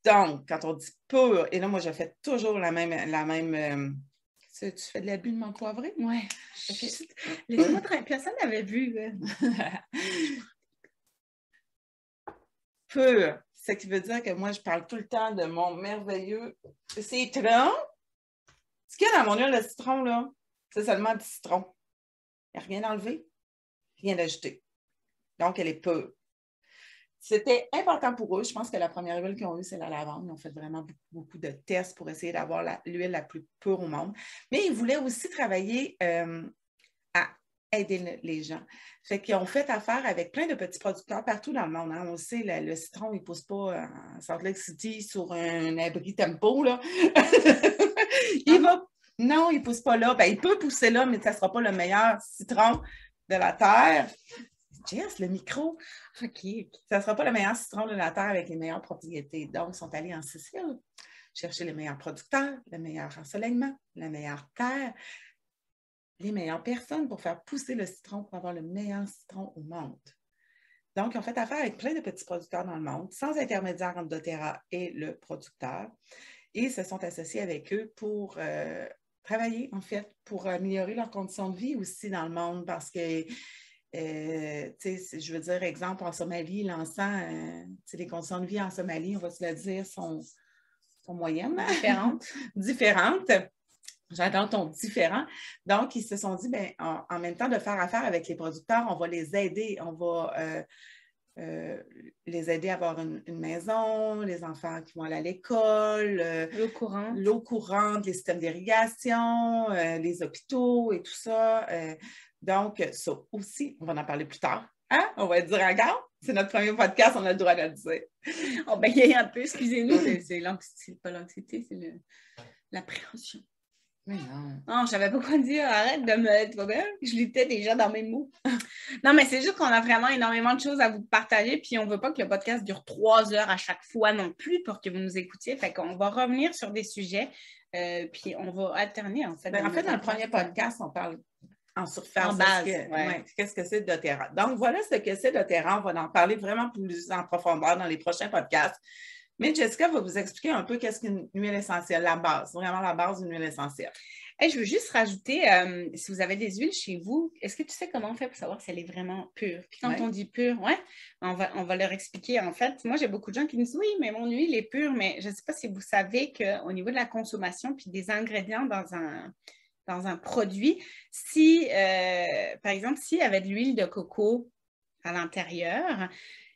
Donc, quand on dit pur, et là, moi, je fais toujours la même. La même euh, tu tu fais de l'abus de mon poivré? ouais. Ok. Laisse-moi tranquille. Personne n'avait vu. pur. Ce qui veut dire que moi, je parle tout le temps de mon merveilleux citron. Ce qu'il y a dans mon huile de citron, là, c'est seulement du citron. Il n'y a rien enlevé, rien d'ajouté. Donc, elle est pure. C'était important pour eux. Je pense que la première huile qu'ils ont eue, c'est la lavande. Ils ont fait vraiment beaucoup, beaucoup de tests pour essayer d'avoir l'huile la, plus pure au monde. Mais ils voulaient aussi travailler euh, à aider le- les gens. Fait qu'ils ont fait affaire avec plein de petits producteurs partout dans le monde. hein. On sait, le, le citron, il ne pousse pas en Salt Lake City sur un abri tempo. Là. il va... Non, il ne pousse pas là. Ben, il peut pousser là, mais ça ne sera pas le meilleur citron de la terre. Jess, le micro. OK. Ça ne sera pas le meilleur citron de la terre avec les meilleures propriétés. Donc, ils sont allés en Sicile chercher les meilleurs producteurs, le meilleur ensoleillement, la meilleure terre, les meilleures personnes pour faire pousser le citron pour avoir le meilleur citron au monde. Donc, ils ont fait affaire avec plein de petits producteurs dans le monde, sans intermédiaire entre doTERRA et le producteur, et se sont associés avec eux pour euh, travailler, en fait, pour améliorer leurs conditions de vie aussi dans le monde, parce que euh, je veux dire, exemple, en Somalie, l'encens, euh, les conditions de vie en Somalie, on va se le dire, sont, sont moyennes, Différente. différentes. J'adore ton différent. Donc, ils se sont dit, ben, en, en même temps de faire affaire avec les producteurs, on va les aider, on va euh, les aider à avoir une, une maison, les enfants qui vont aller à l'école, L'eau courante. l'eau courante, les systèmes d'irrigation, les hôpitaux et tout ça. Donc, ça aussi, on va en parler plus tard. Hein? On va dire encore. C'est notre premier podcast, on a le droit de le dire. On bégaye un peu, excusez-nous. c'est- C'est l'anxiété, c'est pas l'anxiété, c'est l'appréhension. Mais non. Non, je savais pas quoi dire. Arrête de me. Tu vois bien? Je luttais déjà dans mes mots. non, mais c'est juste qu'on a vraiment énormément de choses à vous partager. Puis on veut pas que le podcast dure trois heures à chaque fois non plus pour que vous nous écoutiez. Fait qu'on va revenir sur des sujets. euh, puis on va alterner, en fait. Ben, en fait, dans le premier podcast, on parle en surface. En base, ce que- ouais. ouais, Qu'est-ce que c'est doTERRA? Donc, voilà ce que c'est doTERRA. On va en parler vraiment plus en profondeur dans les prochains podcasts. Mais Jessica va vous expliquer un peu qu'est-ce qu'une huile essentielle, la base, vraiment la base d'une huile essentielle. Hey, je veux juste rajouter, euh, si vous avez des huiles chez vous, est-ce que tu sais comment on fait pour savoir si elle est vraiment pure? Puis quand Ouais. on dit pure, ouais, on va, on va leur expliquer. En fait, moi, j'ai beaucoup de gens qui me disent oui, mais mon huile est pure, mais je ne sais pas si vous savez qu'au niveau de la consommation puis des ingrédients dans un, dans un produit, si, euh, par exemple, s'il y avait de l'huile de coco à l'intérieur,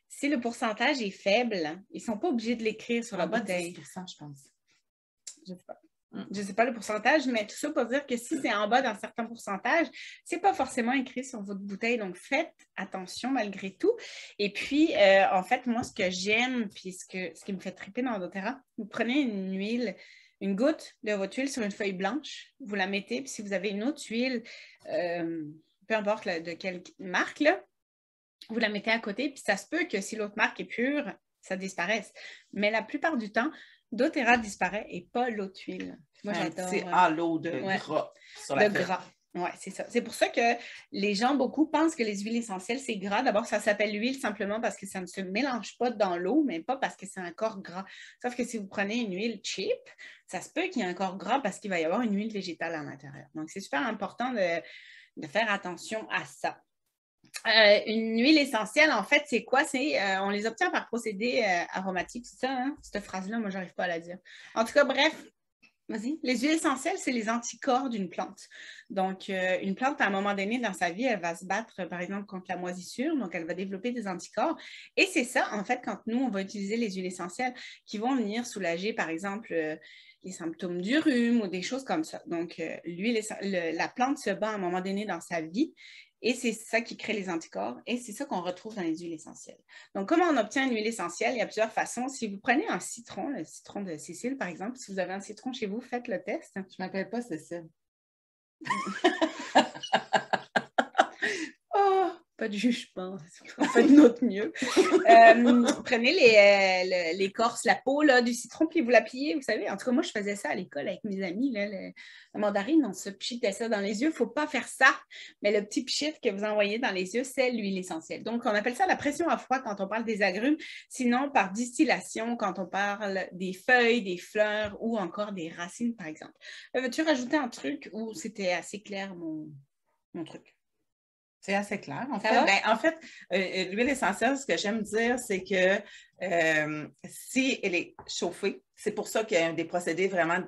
si le pourcentage est faible, ils ne sont pas obligés de l'écrire sur la bouteille. 10 je pense. Je sais pas. Mm. Je sais pas le pourcentage, mais tout ça pour dire que si c'est en bas d'un certain pourcentage, c'est pas forcément écrit sur votre bouteille. Donc, faites attention malgré tout. Et puis, euh, en fait, moi, ce que j'aime, puis ce, que, ce qui me fait triper dans doTERRA, vous prenez une huile, une goutte de votre huile sur une feuille blanche, vous la mettez, puis si vous avez une autre huile, euh, peu importe de quelle marque, là, vous la mettez à côté, puis ça se peut que si l'autre marque est pure, ça disparaisse. Mais la plupart du temps, doTERRA disparaît et pas l'autre huile. Moi, j'adore. petit euh, halo de Ouais. gras sur la de gras. Oui, c'est ça. C'est pour ça que les gens, beaucoup, pensent que les huiles essentielles, c'est gras. D'abord, ça s'appelle huile simplement parce que ça ne se mélange pas dans l'eau, mais pas parce que c'est un corps gras. Sauf que si vous prenez une huile cheap, ça se peut qu'il y ait un corps gras parce qu'il va y avoir une huile végétale à l'intérieur. Donc, c'est super important de, faire attention à ça. Euh, une huile essentielle, en fait, c'est quoi? Euh, on les obtient par procédé euh, aromatique, c'est ça, hein? Cette phrase-là, moi, j'arrive pas à la dire. En tout cas, bref. Les huiles essentielles, c'est les anticorps d'une plante. Donc, une plante, à un moment donné dans sa vie, elle va se battre, par exemple, contre la moisissure, donc elle va développer des anticorps. Et c'est ça, en fait, quand nous, on va utiliser les huiles essentielles qui vont venir soulager, par exemple, les symptômes du rhume ou des choses comme ça. Donc, l'huile, la plante se bat à un moment donné dans sa vie et c'est ça qui crée les anticorps et c'est ça qu'on retrouve dans les huiles essentielles. Donc, comment on obtient une huile essentielle? Il y a plusieurs façons. Si vous prenez un citron, le citron de Cécile, par exemple, si vous avez un citron chez vous, faites le test. Je ne m'appelle pas Cécile. pas de jugement, faites notre mieux. Euh, prenez euh, l'écorce, la peau du citron, puis vous la pliez, vous savez. En tout cas, moi, je faisais ça à l'école avec mes amis. Là, la mandarine, on se pchitait ça dans les yeux. Il ne faut pas faire ça. Mais le petit pchit que vous envoyez dans les yeux, c'est l'huile essentielle. Donc, on appelle ça la pression à froid quand on parle des agrumes. Sinon, par distillation, quand on parle des feuilles, des fleurs ou encore des racines, par exemple. Euh, veux-tu rajouter un truc où c'était assez clair, mon truc? C'est assez clair. En fait, ben, en fait euh, euh, l'huile essentielle, ce que j'aime dire, c'est que euh, si elle est chauffée, c'est pour ça qu'il y a des procédés vraiment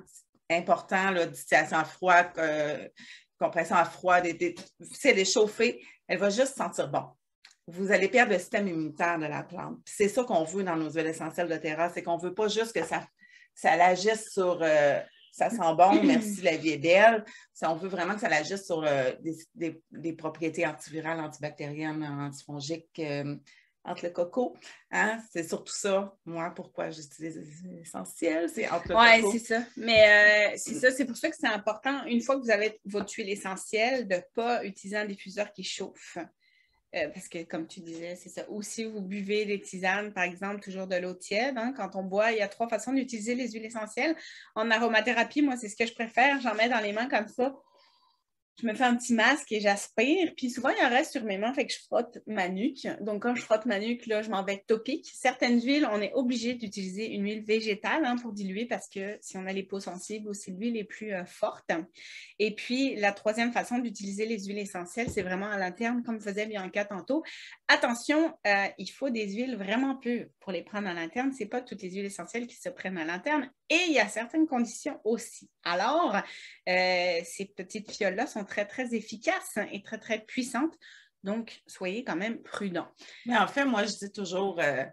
importants, là, distillation à froid, compression à froid. si elle est chauffée, elle va juste sentir bon. Vous allez perdre le système immunitaire de la plante. C'est ça qu'on veut dans nos huiles essentielles de terrasse, c'est qu'on ne veut pas juste que ça, ça l'agisse sur ça sent bon, merci, la vie est belle. on veut vraiment que ça agisse sur euh, des, propriétés antivirales, antibactériennes, antifongiques euh, entre le coco. Hein? C'est surtout ça, moi, pourquoi j'utilise l'essentiel, c'est entre le Oui, c'est ça. Mais euh, c'est ça, c'est pour ça que c'est important, une fois que vous avez votre huile essentielle, de ne pas utiliser un diffuseur qui chauffe. Euh, parce que, comme tu disais, c'est ça. Ou si vous buvez des tisanes, par exemple, toujours de l'eau tiède, hein, quand on boit, il y a trois façons d'utiliser les huiles essentielles. En aromathérapie, moi, c'est ce que je préfère. J'en mets dans les mains comme ça je me fais un petit masque et j'aspire. Puis souvent, il en reste sur mes mains, fait que je frotte ma nuque. Donc, quand je frotte ma nuque, là, je m'en vais topique. Certaines huiles, on est obligé d'utiliser une huile végétale hein, pour diluer parce que si on a les peaux sensibles ou si l'huile est plus euh, forte. Et puis, la troisième façon d'utiliser les huiles essentielles, c'est vraiment à l'interne, comme faisait Bianca tantôt. Attention, euh, il faut des huiles vraiment pures pour les prendre à l'interne. Ce n'est pas toutes les huiles essentielles qui se prennent à l'interne. Et il y a certaines conditions aussi. Alors, euh, ces petites fioles-là sont très, très efficaces et très, très puissantes. Donc, soyez quand même prudents. Mais en fait, moi, je dis toujours, euh,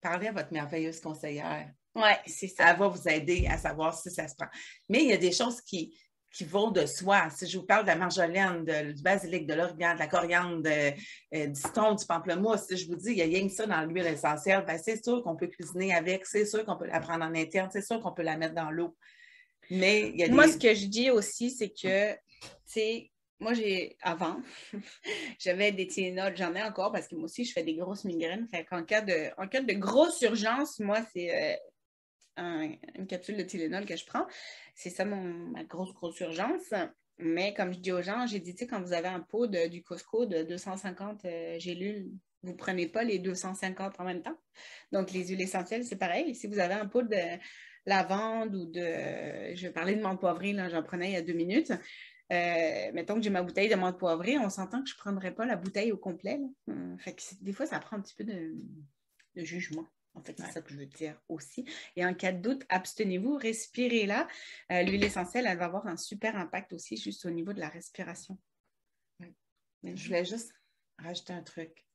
parlez à votre merveilleuse conseillère. Oui, c'est ça. Elle va vous aider à savoir si ça se prend. Mais il y a des choses qui, qui vont de soi. Si je vous parle de la marjolaine, du basilic, de l'origan, de la coriandre, euh, du citron, du pamplemousse, si je vous dis il y a rien que ça dans l'huile essentielle, ben, c'est sûr qu'on peut cuisiner avec, c'est sûr qu'on peut la prendre en interne, c'est sûr qu'on peut la mettre dans l'eau. Mais il y a Moi, ce que je dis aussi, c'est que, sais, moi, j'ai, avant, j'avais des Tylenol, j'en ai encore parce que moi aussi, je fais des grosses migraines. Cas de, en cas de grosse urgence, moi, c'est euh, une capsule de Tylenol que je prends. C'est ça mon, ma grosse, grosse urgence. Mais comme je dis aux gens, j'ai dit, tu sais, quand vous avez un pot de, du Costco de 250 euh, gélules, vous ne prenez pas les 250 en même temps. Donc, les huiles essentielles, c'est pareil. Si vous avez un pot de lavande ou de. Je parler de menthe poivrée, là, j'en prenais il y a deux minutes. Euh, mettons que j'ai ma bouteille de menthe poivrée, on s'entend que je ne prendrai pas la bouteille au complet. Fait que des fois, ça prend un petit peu de jugement. En fait, c'est ça que je veux dire aussi. Et en cas de doute, abstenez-vous, respirez-la. Euh, l'huile essentielle, elle va avoir un super impact aussi juste au niveau de la respiration. Je voulais juste rajouter un truc.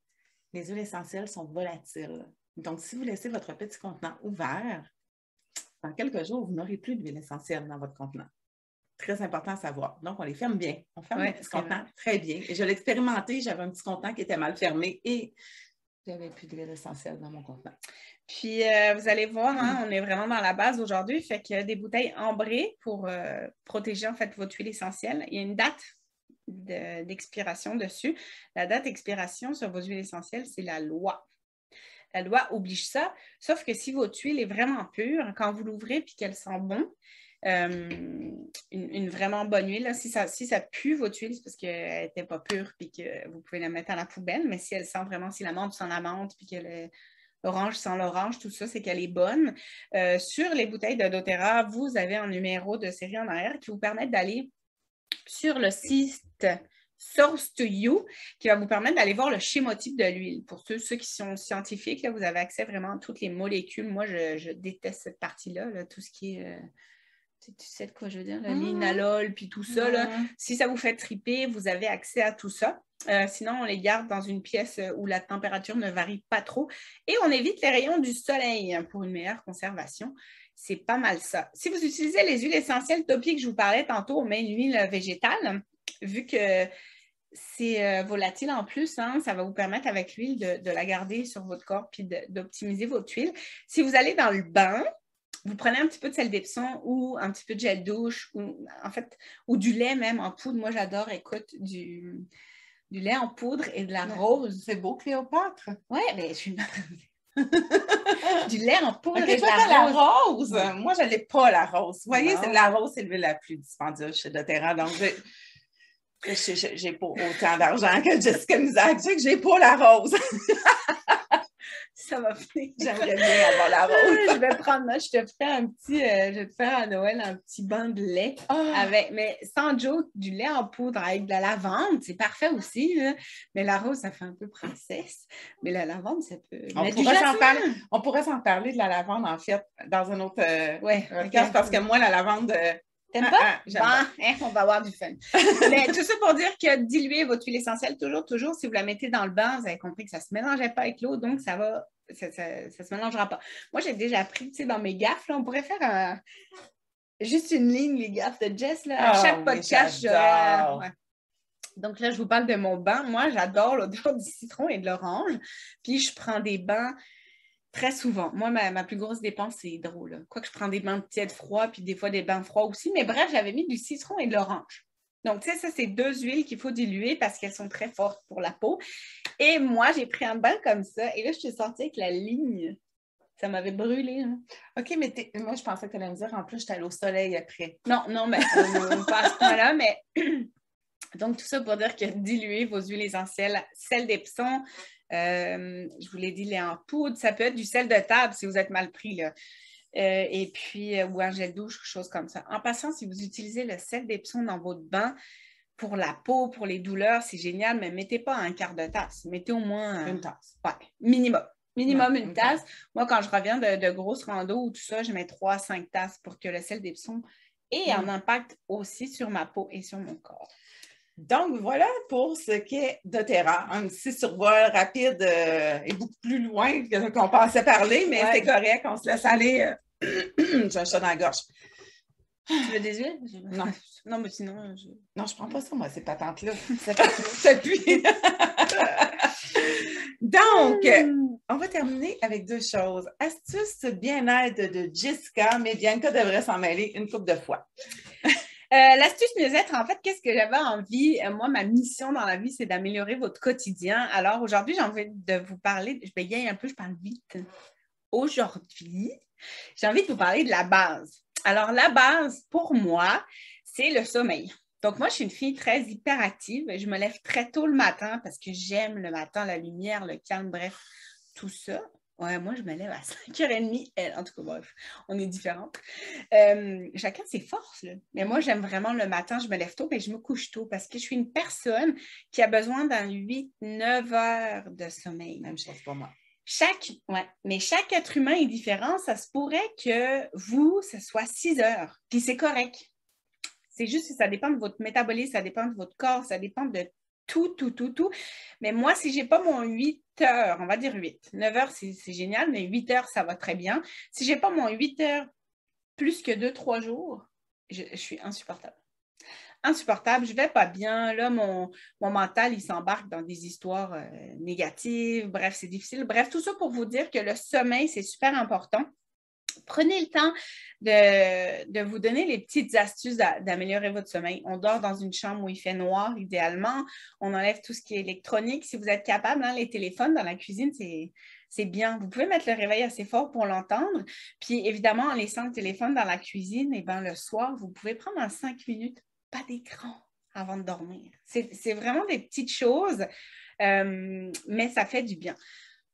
Les huiles essentielles sont volatiles. Donc, si vous laissez votre petit contenant ouvert, dans quelques jours, vous n'aurez plus d'huile essentielle dans votre contenant. Très important à savoir. Donc, on les ferme bien. On ferme les petits contenants très bien. Et je l'ai expérimenté, j'avais un petit contenant qui était mal fermé et j'avais plus d'huile essentielle dans mon contenant. Puis, euh, vous allez voir, hein, on est vraiment dans la base aujourd'hui. Fait qu'il y a des bouteilles ambrées pour euh, protéger en fait votre huile essentielle. Il y a une date d'expiration dessus. La date d'expiration sur vos huiles essentielles, c'est la loi. La loi oblige ça, sauf que si votre huile est vraiment pure, quand vous l'ouvrez et qu'elle sent bon, euh, une, vraiment bonne huile, si, ça, si ça pue votre huile, c'est parce qu'elle n'était pas pure et que vous pouvez la mettre à la poubelle, mais si elle sent vraiment, si la menthe sent la menthe puis que l'orange sans l'orange, tout ça, c'est qu'elle est bonne. Euh, sur les bouteilles de doTERRA, vous avez un numéro de série en arrière qui vous permet d'aller sur le site Source to You, qui va vous permettre d'aller voir le schémotype de l'huile. Pour ceux, ceux qui sont scientifiques, là, vous avez accès vraiment à toutes les molécules. Moi, je, déteste cette partie-là, tout ce qui est. Euh, tu sais de quoi je veux dire, le mm-hmm. linalol, puis tout ça. Mm-hmm. Si ça vous fait triper, vous avez accès à tout ça. Euh, sinon, on les garde dans une pièce où la température ne varie pas trop et on évite les rayons du soleil pour une meilleure conservation. C'est pas mal ça. Si vous utilisez les huiles essentielles topiques que je vous parlais tantôt, mais l'huile végétale, vu que c'est euh, volatile en plus, hein, ça va vous permettre avec l'huile de, la garder sur votre corps puis d'optimiser votre huile. Si vous allez dans le bain, vous prenez un petit peu de sel d'Epsom ou un petit peu de gel douche ou en fait ou du lait même en poudre. Moi, j'adore, écoute, du, du lait en poudre et de la rose. C'est beau, Cléopâtre. Oui, mais je suis du lait en poudre et de la, rose. Moi, je n'ai pas la rose. Vous voyez, la rose, c'est la plus dispendieuse chez doTERRA. Donc, je n'ai pas autant d'argent que Jessica nous a que j'ai pas la rose. ça va finir. J'aimerais bien avoir la rose. je vais prendre, moi, je te ferai un petit, euh, je vais te faire à Noël un petit banc de lait ah! avec, mais sans joke, du lait en poudre avec de la lavande, c'est parfait aussi. Mais la rose, ça fait un peu princesse. Mais la lavande, ça peut. On pourrait s'en parler. On pourrait s'en parler de la lavande, en fait, dans un autre euh, ouais, parce que moi, la lavande. Euh, T'aimes pas? Ah, bon, hein, on va avoir du fun. Mais tout ça pour dire que diluer votre huile essentielle, toujours, toujours, si vous la mettez dans le bain, vous avez compris que ça ne se mélangeait pas avec l'eau, donc ça va, ça ne se mélangera pas. Moi, j'ai déjà appris, tu sais, dans mes gaffes, on pourrait faire juste une ligne, les gaffes de Jess, là, à oh, chaque podcast, Donc là, je vous parle de mon bain. Moi, j'adore l'odeur du citron et de l'orange. Puis je prends des bains Très souvent. Moi, ma, plus grosse dépense, c'est drôle. Quoique je prends des bains de tiède froid, puis des fois des bains froids aussi. Mais bref, j'avais mis du citron et de l'orange. Donc, tu sais, ça, c'est deux huiles qu'il faut diluer parce qu'elles sont très fortes pour la peau. Et moi, j'ai pris un bain comme ça. Et là, je suis sortie avec la ligne. Ça m'avait brûlé. Hein. OK, mais moi, je pensais que tu allais me dire, en plus, j'étais allée au soleil après. Non, non, mais on, passe pas là, mais donc, tout ça pour dire que diluer vos huiles essentielles, sel d'Epsom, euh, je vous l'ai dit, lait en poudre. Ça peut être du sel de table si vous êtes mal pris. Là. Euh, et puis, euh, ou un gel douche, quelque chose comme ça. En passant, si vous utilisez le sel d'Epsom dans votre bain, pour la peau, pour les douleurs, c'est génial, mais mettez pas un quart de tasse. Mettez au moins une tasse. Ouais, minimum. Minimum une, tasse. Moi, quand je reviens de, grosses randos ou tout ça, je mets 3 5 tasses pour que le sel d'Epsom ait un mm. impact aussi sur ma peau et sur mon corps. Donc, voilà pour ce qu'est doTERRA. Un petit survol rapide euh, et beaucoup plus loin qu'on pensait parler, mais c'est correct, on se laisse aller. Euh, j'ai un chat dans la gorge. Tu veux des huiles? Non. Non, mais sinon. Je... Non, je prends pas ça, moi, ces patentes-là. Ça. Donc, on va terminer avec deux choses. Astuce bien-être de Jessica, mais Bianca devrait s'en mêler une couple de fois. Euh, l'astuce mieux-être, en fait, qu'est-ce que j'avais envie? Euh, moi, ma mission dans la vie, c'est d'améliorer votre quotidien. Alors, aujourd'hui, j'ai envie de vous parler, je bégaye un peu, je parle vite. Aujourd'hui, j'ai envie de vous parler de la base. Alors, la base, pour moi, c'est le sommeil. Donc, moi, je suis une fille très hyperactive. Je me lève très tôt le matin parce que j'aime le matin, la lumière, le calme, bref, tout ça. Ouais, moi, je me lève à 5h30. Elle, en tout cas, bref, on est différentes. Euh, chacun ses forces. Mais moi, j'aime vraiment le matin, je me lève tôt, mais je me couche tôt parce que je suis une personne qui a besoin d'un 8-9 heures de sommeil. Même chose pour moi. Chaque, ouais, mais chaque être humain est différent. Ça se pourrait que vous, ce soit 6 heures. Puis c'est correct. C'est juste que ça dépend de votre métabolisme, ça dépend de votre corps, ça dépend de tout, tout, tout, tout. Mais moi, si je n'ai pas mon 8 heures, on va dire 8, 9 heures, c'est génial, mais 8 heures, ça va très bien. Si je n'ai pas mon 8 heures plus que 2-3 jours, je, suis insupportable. Insupportable, je vais pas bien. Là, mon, mental, il s'embarque dans des histoires euh, négatives. Bref, c'est difficile. Bref, tout ça pour vous dire que le sommeil, c'est super important prenez le temps de, vous donner les petites astuces d'améliorer votre sommeil. On dort dans une chambre où il fait noir, idéalement. On enlève tout ce qui est électronique. Si vous êtes capable, hein, les téléphones dans la cuisine, c'est bien. Vous pouvez mettre le réveil assez fort pour l'entendre. Puis évidemment, en laissant le téléphone dans la cuisine, et eh ben, le soir, vous pouvez prendre en cinq minutes, pas d'écran avant de dormir. C'est vraiment des petites choses, euh, mais ça fait du bien.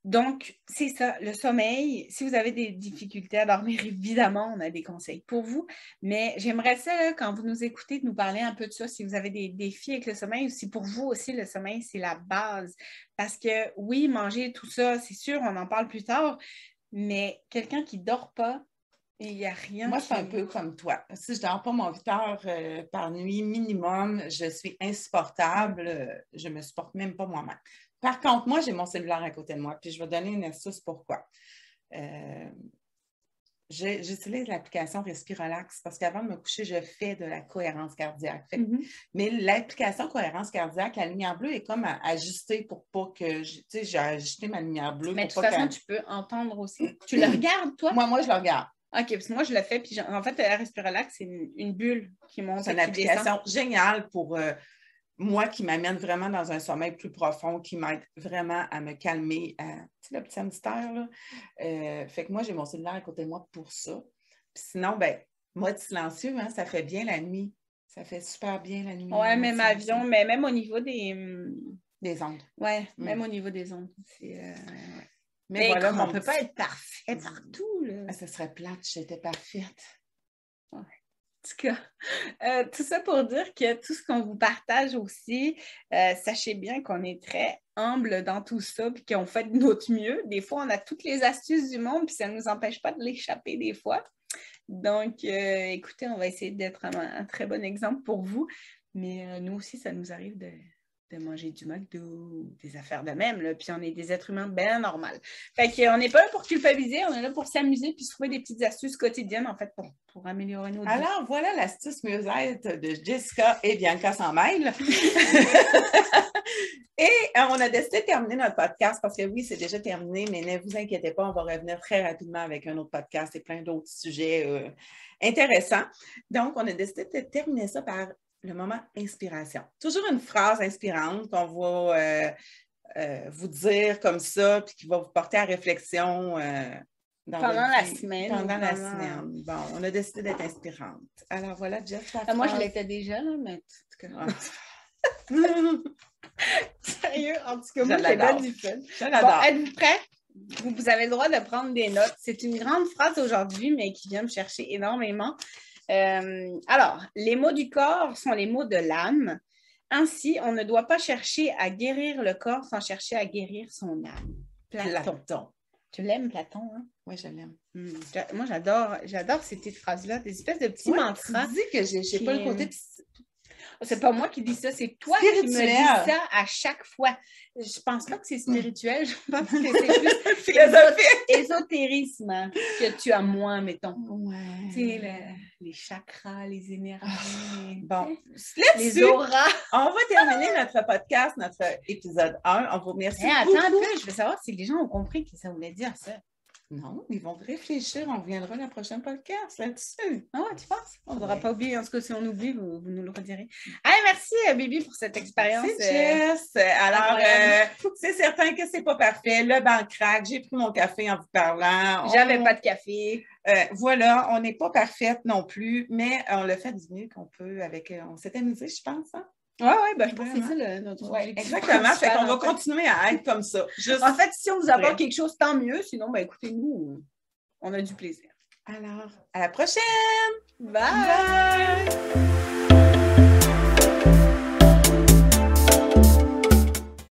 Donc, c'est ça, le sommeil. Si vous avez des difficultés à dormir, évidemment, on a des conseils pour vous. Mais j'aimerais ça, quand vous nous écoutez, de nous parler un peu de ça, si vous avez des défis avec le sommeil, ou si pour vous aussi, le sommeil, c'est la base. Parce que oui, manger, tout ça, c'est sûr, on en parle plus tard, mais quelqu'un qui ne dort pas, il n'y a rien. Moi, je suis un peu comme toi. Si je ne dors pas mon 8 heures euh, par nuit minimum, je suis insupportable. Je ne me supporte même pas moi-même. Par contre, moi, j'ai mon cellulaire à côté de moi, puis je vais donner une astuce pourquoi. Euh, j'utilise l'application Respirelax parce qu'avant de me coucher, je fais de la cohérence cardiaque. Mm-hmm. Mais l'application cohérence cardiaque, la lumière bleue est comme ajustée pour pas que. Tu sais, j'ai ajusté ma lumière bleue. Mais de toute façon, tu peux entendre aussi. tu le regardes, toi? Moi, moi, je le regarde. OK, parce que moi, je le fais. Puis en fait, Respirelax, c'est une, bulle qui monte. C'est une application géniale pour. Euh, moi, qui m'amène vraiment dans un sommeil plus profond, qui m'aide vraiment à me calmer, à, tu sais, le petit hamster, là. Euh, fait que moi, j'ai mon cellulaire à côté de moi pour ça. Puis sinon, ben, mode silencieux, hein, ça fait bien la nuit. Ça fait super bien la nuit. Oui, même avion, mais même au niveau des... Des ondes. Oui, mm. même au niveau des ondes. Euh, mais, voilà, on ne peut pas être parfait partout. Là. Ah, ça serait plate, j'étais parfaite. En tout cas, euh, tout ça pour dire que tout ce qu'on vous partage aussi, euh, sachez bien qu'on est très humble dans tout ça, puis qu'on fait de notre mieux. Des fois, on a toutes les astuces du monde, puis ça ne nous empêche pas de l'échapper des fois. Donc, euh, écoutez, on va essayer d'être un, très bon exemple pour vous. Mais nous aussi, ça nous arrive de, de manger du McDo, des affaires de même, là, puis on est des êtres humains bien normaux. Fait qu'on n'est pas là pour culpabiliser, on est là pour s'amuser puis trouver des petites astuces quotidiennes, en fait, pour, pour améliorer nos vies. Alors, voilà l'astuce mieux-être de Jessica et Bianca sans mail. et on a décidé de terminer notre podcast parce que oui, c'est déjà terminé, mais ne vous inquiétez pas, on va revenir très rapidement avec un autre podcast et plein d'autres sujets euh, intéressants. Donc, on a décidé de terminer ça par le moment inspiration. Toujours une phrase inspirante qu'on va euh, euh, vous dire comme ça, puis qui va vous porter à réflexion. Euh, pendant la semaine. Pendant la semaine. Bon, on a décidé d'être inspirante. Alors voilà, Jeff. Ah, moi, je l'étais déjà, là, mais en tout cas. Sérieux, en tout cas, moi, j'ai bien du fun. Bon, êtes-vous prêts? Vous, vous, avez le droit de prendre des notes. C'est une grande phrase aujourd'hui, mais qui vient me chercher énormément. Euh, alors, les mots du corps sont les mots de l'âme. Ainsi, on ne doit pas chercher à guérir le corps sans chercher à guérir son âme. Platon. Tu l'aimes, Platon? Hein? Oui, je l'aime. Hmm. Moi, j'adore, j'adore ces petites phrases-là, des espèces de petits mantras. Tu dis que j'ai pas le côté c'est pas moi qui dis ça, c'est toi qui me dis ça à chaque fois. Je pense pas que c'est spirituel, je pense que c'est plus ésotérisme que tu as moins, mettons. Ouais. Tu sais, les chakras, les énergies. Ah, bon, les auras. On va terminer notre podcast, notre épisode 1. On vous remercie. Mais attends un peu, je veux savoir si les gens ont compris que ça voulait dire ça. Non, ils vont réfléchir. On reviendra la prochaine podcast là-dessus. Ah ouais, tu penses? On ne devra pas oublier. En tout cas, si on oublie, vous, nous le redirez. merci, euh, Bibi, pour cette expérience. Merci, euh. Alors, euh, c'est certain que c'est pas parfait. Le banc craque. J'ai pris mon café en vous parlant. J'avais pas de café. voilà, on n'est pas parfaite non plus, mais on le fait du mieux qu'on peut avec. on s'est amusé, je pense. Hein? Oui, oui, ben, je pense que c'est ça notre ouais, Exactement. fait qu'on va continuer à être comme ça. En fait, si on vous apporte quelque chose, tant mieux. Sinon, ben, écoutez-nous, on a du plaisir. Alors, à la prochaine! Bye.